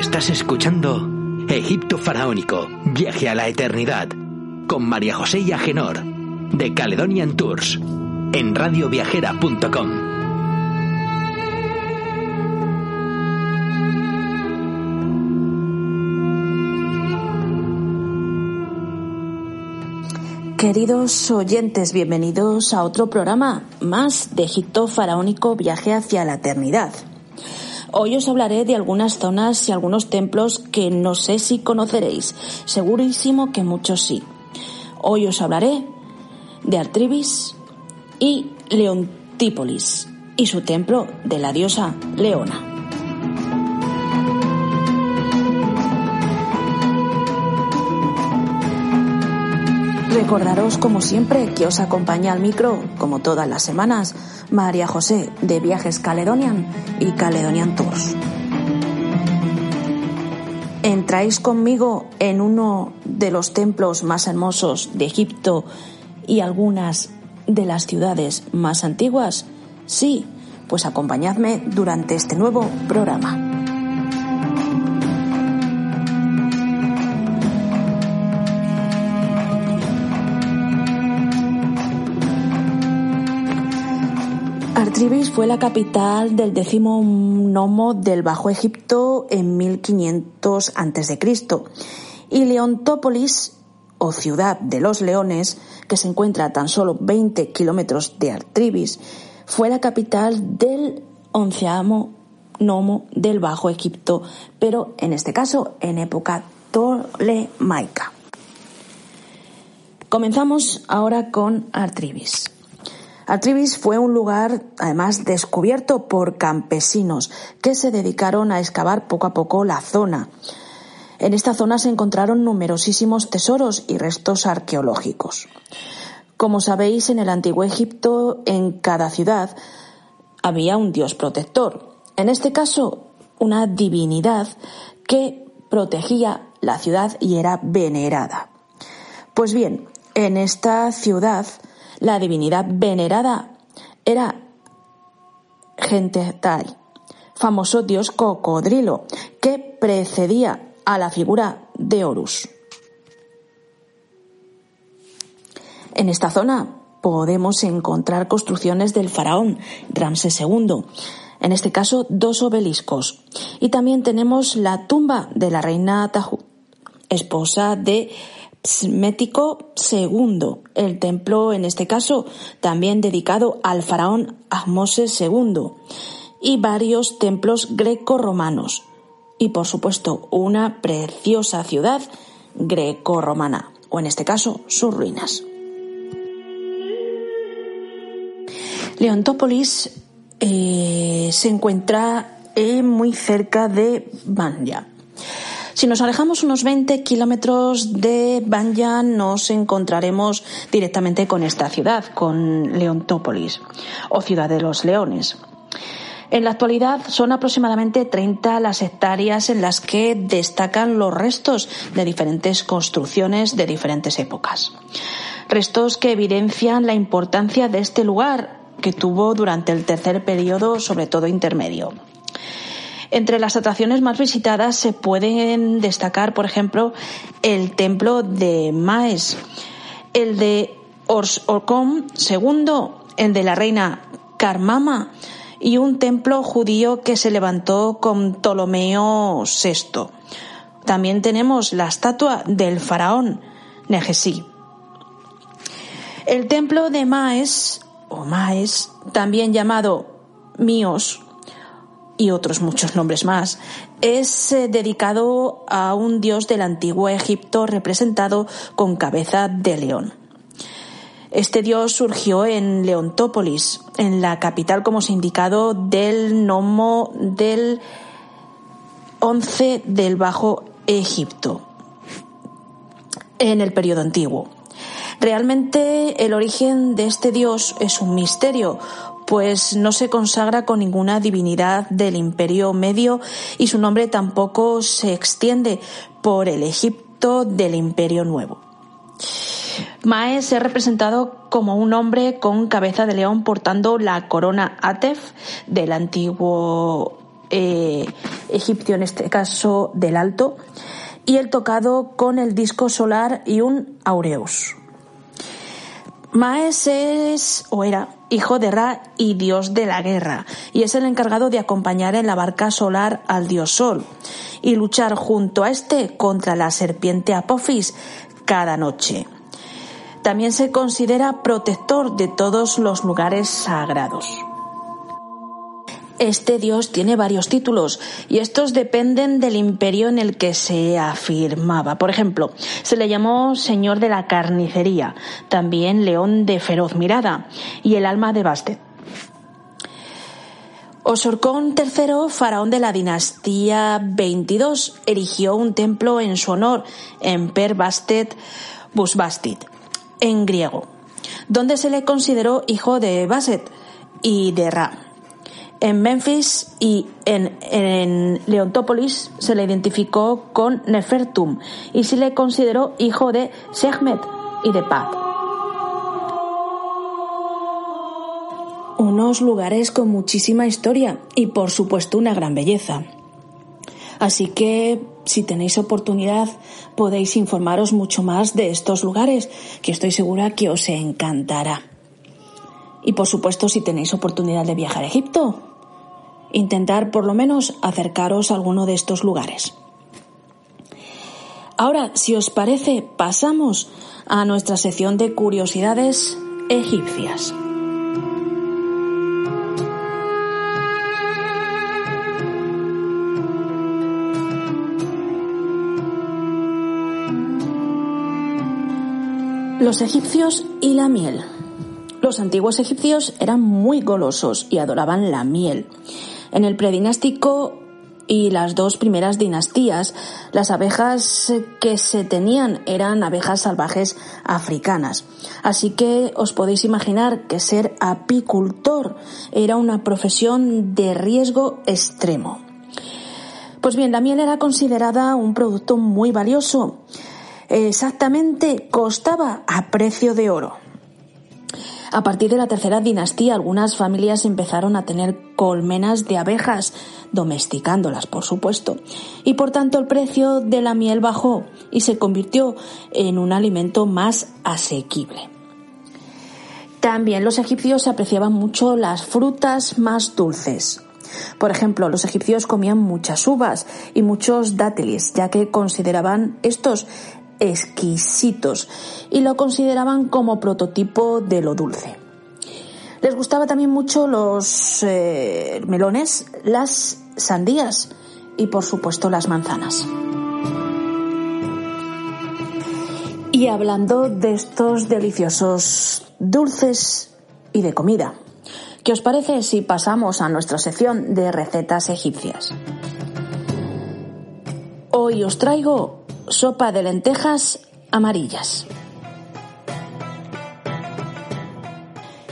Estás escuchando Egipto Faraónico, Viaje a la Eternidad, con María José y Agenor, de Caledonian Tours, en radioviajera.com. Queridos oyentes, bienvenidos a otro programa más de Egipto Faraónico Viaje hacia la Eternidad. Hoy os hablaré de algunas zonas y algunos templos que no sé si conoceréis, segurísimo que muchos sí. Hoy os hablaré de Artribis y Leontípolis y su templo de la diosa Leona. Recordaros, como siempre, que os acompaña al micro, como todas las semanas, María José de Viajes Caledonian y Caledonian Tours. ¿Entráis conmigo en uno de los templos más hermosos de Egipto y algunas de las ciudades más antiguas? Sí, pues acompañadme durante este nuevo programa. Artribis fue la capital del décimo nomo del Bajo Egipto en 1500 a.C. y Leontópolis, o ciudad de los leones, que se encuentra a tan solo 20 kilómetros de Artribis, fue la capital del onceavo nomo del Bajo Egipto, pero en este caso en época tolemaica. Comenzamos ahora con Artribis. Artribis fue un lugar, además, descubierto por campesinos que se dedicaron a excavar poco a poco la zona. En esta zona se encontraron numerosísimos tesoros y restos arqueológicos. Como sabéis, en el antiguo Egipto, en cada ciudad había un dios protector. En este caso, una divinidad que protegía la ciudad y era venerada. Pues bien, en esta ciudad la divinidad venerada era Gentetai, famoso dios cocodrilo, que precedía a la figura de Horus. En esta zona podemos encontrar construcciones del faraón Ramsés II, en este caso dos obeliscos, y también tenemos la tumba de la reina Tahut, esposa de Psmético II, el templo en este caso también dedicado al faraón Ahmoses II, y varios templos greco-romanos, y por supuesto una preciosa ciudad greco-romana, o en este caso sus ruinas. Leontópolis eh, se encuentra eh, muy cerca de Banya. Si nos alejamos unos 20 kilómetros de Banya, nos encontraremos directamente con esta ciudad, con Leontópolis, o Ciudad de los Leones. En la actualidad son aproximadamente 30 las hectáreas en las que destacan los restos de diferentes construcciones de diferentes épocas. Restos que evidencian la importancia de este lugar que tuvo durante el tercer periodo, sobre todo intermedio. Entre las atracciones más visitadas se pueden destacar, por ejemplo, el templo de Maes, el de Orcom II, el de la reina Karmama y un templo judío que se levantó con Ptolomeo VI. También tenemos la estatua del faraón Negesí. El templo de Maes, o Maes, también llamado Mios, y otros muchos nombres más, es eh, dedicado a un dios del antiguo Egipto representado con cabeza de león. Este dios surgió en Leontópolis, en la capital, como se ha indicado, del nomo del 11 del Bajo Egipto, en el periodo antiguo. Realmente el origen de este dios es un misterio, pues no se consagra con ninguna divinidad del Imperio Medio y su nombre tampoco se extiende por el Egipto del Imperio Nuevo. Maes es representado como un hombre con cabeza de león portando la corona Atef del antiguo eh, egipcio, en este caso del alto, y el tocado con el disco solar y un aureus. Maes es o era hijo de Ra y dios de la guerra, y es el encargado de acompañar en la barca solar al dios Sol y luchar junto a este contra la serpiente Apophis cada noche. También se considera protector de todos los lugares sagrados. Este dios tiene varios títulos y estos dependen del imperio en el que se afirmaba. Por ejemplo, se le llamó Señor de la Carnicería, también León de Feroz Mirada y el alma de Bastet. Osorcón III, faraón de la dinastía 22, erigió un templo en su honor en Per Bastet Busbastit, en griego, donde se le consideró hijo de Baset y de Ra. En Memphis y en, Leontópolis se le identificó con Nefertum y se le consideró hijo de Sehmet y de Pat. Unos lugares con muchísima historia y por supuesto una gran belleza. Así que si tenéis oportunidad podéis informaros mucho más de estos lugares que estoy segura que os encantará. Y por supuesto si tenéis oportunidad de viajar a Egipto, intentar por lo menos acercaros a alguno de estos lugares. Ahora, si os parece, pasamos a nuestra sección de curiosidades egipcias. Los egipcios y la miel. Los antiguos egipcios eran muy golosos y adoraban la miel. En el predinástico y las dos primeras dinastías, las abejas que se tenían eran abejas salvajes africanas. Así que os podéis imaginar que ser apicultor era una profesión de riesgo extremo. Pues bien, la miel era considerada un producto muy valioso. Exactamente costaba a precio de oro. A partir de la tercera dinastía, algunas familias empezaron a tener colmenas de abejas, domesticándolas, por supuesto, y por tanto el precio de la miel bajó y se convirtió en un alimento más asequible. También los egipcios apreciaban mucho las frutas más dulces. Por ejemplo, los egipcios comían muchas uvas y muchos dátiles, ya que consideraban estos exquisitos y lo consideraban como prototipo de lo dulce. Les gustaba también mucho los eh, melones, las sandías y por supuesto las manzanas. Y hablando de estos deliciosos dulces y de comida, ¿qué os parece si pasamos a nuestra sección de recetas egipcias? Hoy os traigo sopa de lentejas amarillas.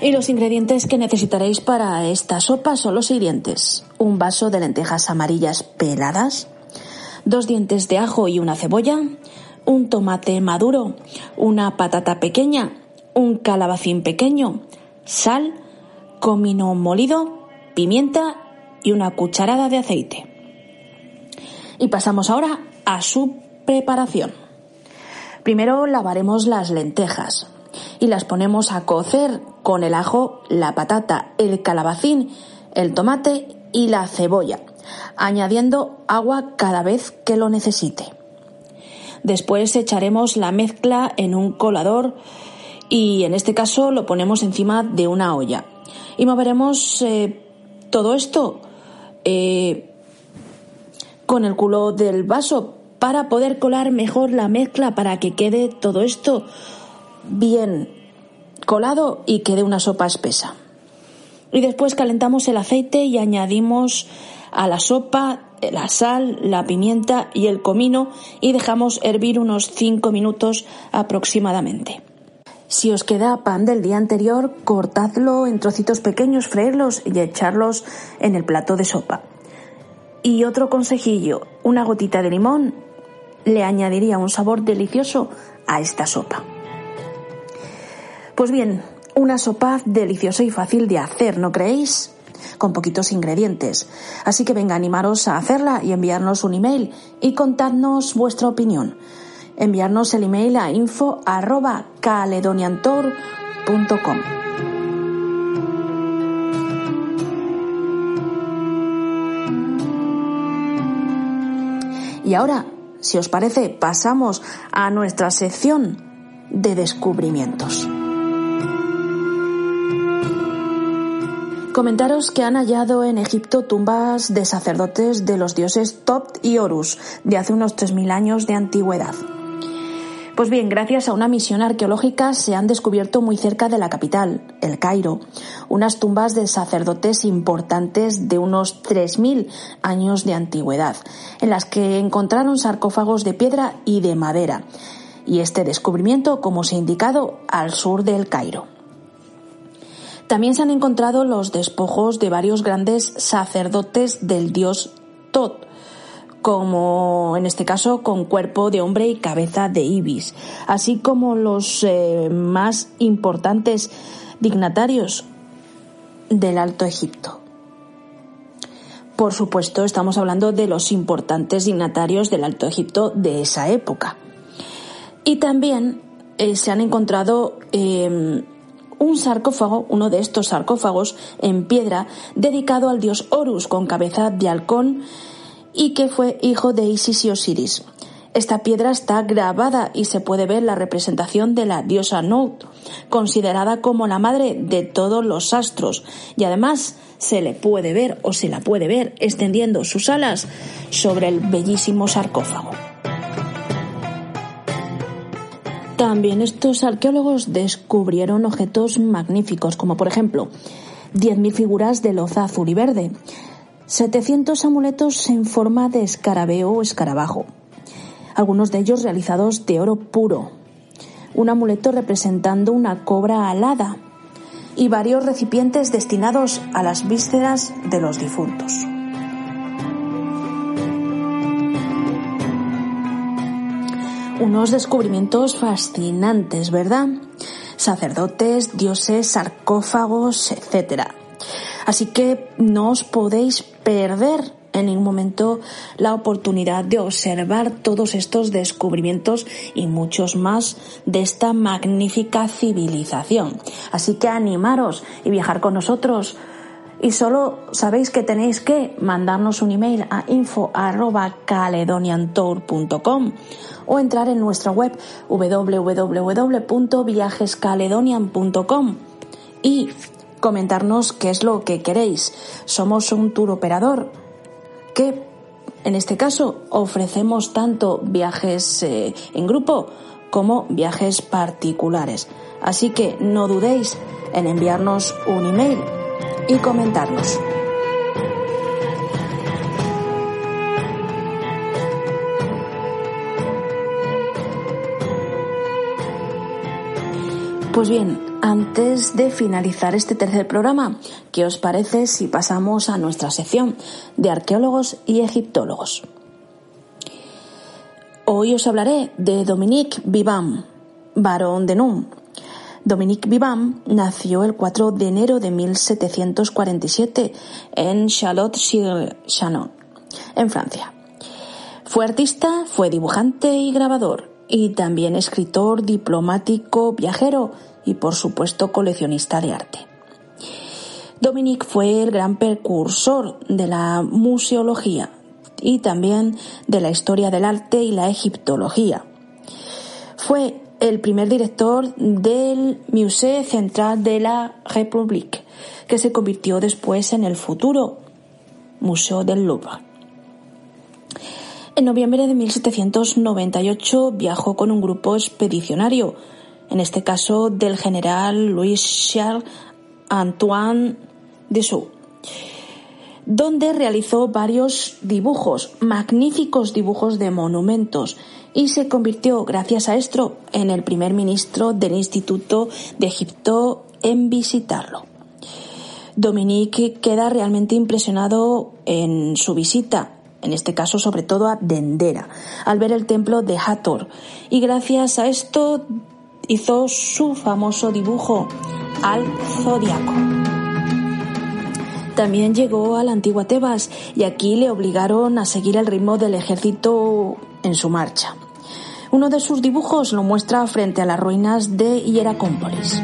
Y los ingredientes que necesitaréis para esta sopa son los siguientes. Un vaso de lentejas amarillas peladas, dos dientes de ajo y una cebolla, un tomate maduro, una patata pequeña, un calabacín pequeño, sal, comino molido, pimienta y una cucharada de aceite. Y pasamos ahora a su Preparación. Primero lavaremos las lentejas y las ponemos a cocer con el ajo, la patata, el calabacín, el tomate y la cebolla, añadiendo agua cada vez que lo necesite. Después echaremos la mezcla en un colador y en este caso lo ponemos encima de una olla. Y moveremos eh, todo esto eh, con el culo del vaso para poder colar mejor la mezcla para que quede todo esto bien colado y quede una sopa espesa. Y después calentamos el aceite y añadimos a la sopa la sal, la pimienta y el comino y dejamos hervir unos 5 minutos aproximadamente. Si os queda pan del día anterior, cortadlo en trocitos pequeños, freírlos y echarlos en el plato de sopa. Y otro consejillo, una gotita de limón le añadiría un sabor delicioso a esta sopa. Pues bien, una sopa deliciosa y fácil de hacer, ¿no creéis? con poquitos ingredientes. Así que venga, animaros a hacerla y enviarnos un email y contadnos vuestra opinión. Enviarnos el email a info Y ahora, si os parece, pasamos a nuestra sección de descubrimientos. Comentaros que han hallado en Egipto tumbas de sacerdotes de los dioses Tot y Horus de hace unos 3.000 años de antigüedad. Pues bien, gracias a una misión arqueológica se han descubierto muy cerca de la capital, el Cairo, unas tumbas de sacerdotes importantes de unos 3.000 años de antigüedad, en las que encontraron sarcófagos de piedra y de madera. Y este descubrimiento, como se ha indicado, al sur del Cairo. También se han encontrado los despojos de varios grandes sacerdotes del dios Tot, como en este caso con cuerpo de hombre y cabeza de ibis, así como los eh, más importantes dignatarios del Alto Egipto. Por supuesto, estamos hablando de los importantes dignatarios del Alto Egipto de esa época. Y también eh, se han encontrado em, un sarcófago, uno de estos sarcófagos en piedra, dedicado al dios Horus con cabeza de halcón y que fue hijo de Isis y Osiris. Esta piedra está grabada y se puede ver la representación de la diosa Nout, considerada como la madre de todos los astros, y además se le puede ver o se la puede ver extendiendo sus alas sobre el bellísimo sarcófago. También estos arqueólogos descubrieron objetos magníficos, como por ejemplo 10.000 figuras de loza azul y verde, 700 amuletos en forma de escarabeo o escarabajo, algunos de ellos realizados de oro puro, un amuleto representando una cobra alada y varios recipientes destinados a las vísceras de los difuntos. unos descubrimientos fascinantes, ¿verdad? Sacerdotes, dioses, sarcófagos, etc. Así que no os podéis perder en ningún momento la oportunidad de observar todos estos descubrimientos y muchos más de esta magnífica civilización. Así que animaros y viajar con nosotros y solo sabéis que tenéis que mandarnos un email a info@caledoniantour.com o entrar en nuestra web www.viajescaledonian.com y comentarnos qué es lo que queréis. Somos un tour operador que en este caso ofrecemos tanto viajes eh, en grupo como viajes particulares. Así que no dudéis en enviarnos un email y comentarnos. Pues bien, antes de finalizar este tercer programa, ¿qué os parece si pasamos a nuestra sección de arqueólogos y egiptólogos? Hoy os hablaré de Dominique Vivant, barón de Num, Dominique Vivant nació el 4 de enero de 1747 en Chalot-sur-Chanon, en Francia. Fue artista, fue dibujante y grabador, y también escritor, diplomático, viajero y por supuesto coleccionista de arte. Dominique fue el gran precursor de la museología y también de la historia del arte y la egiptología. Fue el primer director del Musée Central de la République, que se convirtió después en el futuro Museo del Louvre. En noviembre de 1798 viajó con un grupo expedicionario, en este caso del general Louis Charles Antoine Dessous, donde realizó varios dibujos, magníficos dibujos de monumentos, y se convirtió, gracias a esto, en el primer ministro del Instituto de Egipto en visitarlo. Dominique queda realmente impresionado en su visita, en este caso sobre todo a Dendera, al ver el templo de Hathor, y gracias a esto hizo su famoso dibujo al zodiaco. También llegó a la antigua Tebas y aquí le obligaron a seguir el ritmo del ejército en su marcha. Uno de sus dibujos lo muestra frente a las ruinas de Hieracómpolis.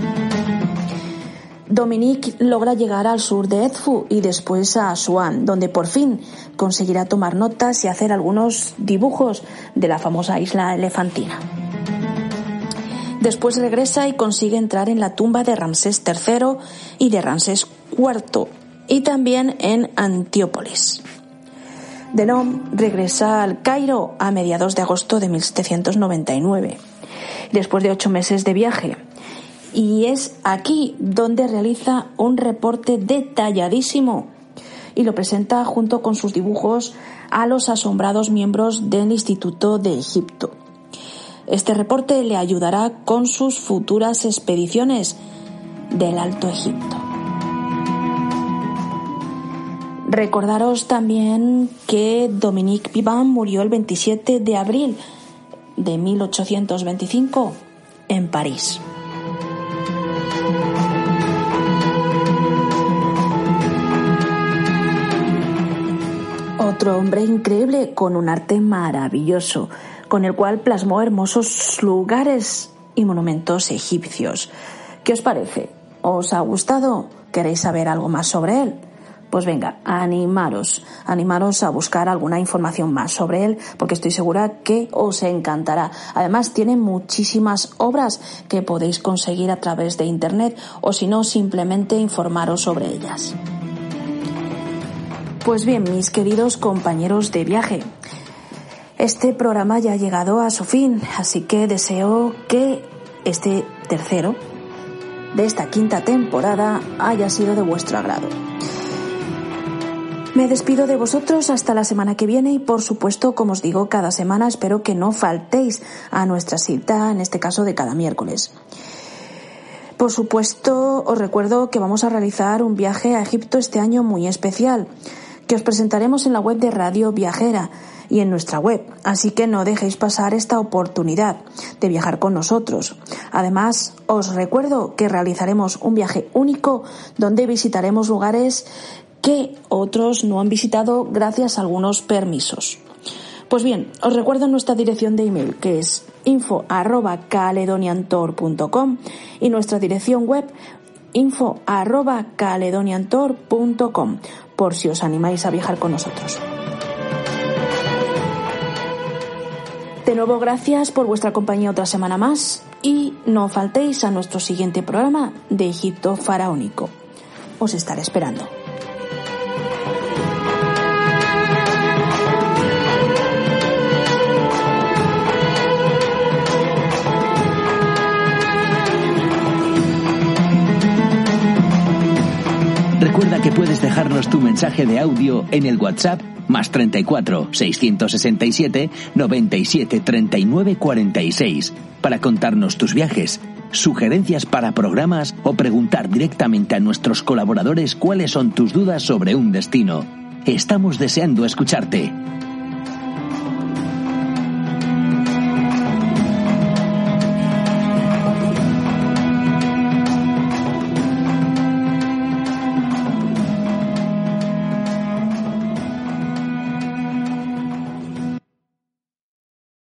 Dominique logra llegar al sur de Edfu y después a Asuán, donde por fin conseguirá tomar notas y hacer algunos dibujos de la famosa isla elefantina. Después regresa y consigue entrar en la tumba de Ramsés III y de Ramsés IV y también en Antiópolis. Delon regresa al Cairo a mediados de agosto de 1799, después de ocho meses de viaje. Y es aquí donde realiza un reporte detalladísimo y lo presenta junto con sus dibujos a los asombrados miembros del Instituto de Egipto. Este reporte le ayudará con sus futuras expediciones del Alto Egipto. Recordaros también que Dominique Vivant murió el 27 de abril de 1825 en París. Otro hombre increíble con un arte maravilloso, con el cual plasmó hermosos lugares y monumentos egipcios. ¿Qué os parece? ¿Os ha gustado? ¿Queréis saber algo más sobre él? Pues venga, animaros, animaros a buscar alguna información más sobre él, porque estoy segura que os encantará. Además, tiene muchísimas obras que podéis conseguir a través de Internet o si no, simplemente informaros sobre ellas. Pues bien, mis queridos compañeros de viaje, este programa ya ha llegado a su fin, así que deseo que este tercero de esta quinta temporada haya sido de vuestro agrado. Me despido de vosotros hasta la semana que viene y por supuesto, como os digo, cada semana espero que no faltéis a nuestra cita, en este caso de cada miércoles. Por supuesto, os recuerdo que vamos a realizar un viaje a Egipto este año muy especial, que os presentaremos en la web de Radio Viajera y en nuestra web, así que no dejéis pasar esta oportunidad de viajar con nosotros. Además, os recuerdo que realizaremos un viaje único donde visitaremos lugares que otros no han visitado gracias a algunos permisos. Pues bien, os recuerdo nuestra dirección de email que es info caledoniantor.com y nuestra dirección web info caledoniantor.com por si os animáis a viajar con nosotros. De nuevo, gracias por vuestra compañía otra semana más y no faltéis a nuestro siguiente programa de Egipto Faraónico. Os estaré esperando. Recuerda que puedes dejarnos tu mensaje de audio en el WhatsApp más 34 667 97 39 46 para contarnos tus viajes, sugerencias para programas o preguntar directamente a nuestros colaboradores cuáles son tus dudas sobre un destino. Estamos deseando escucharte.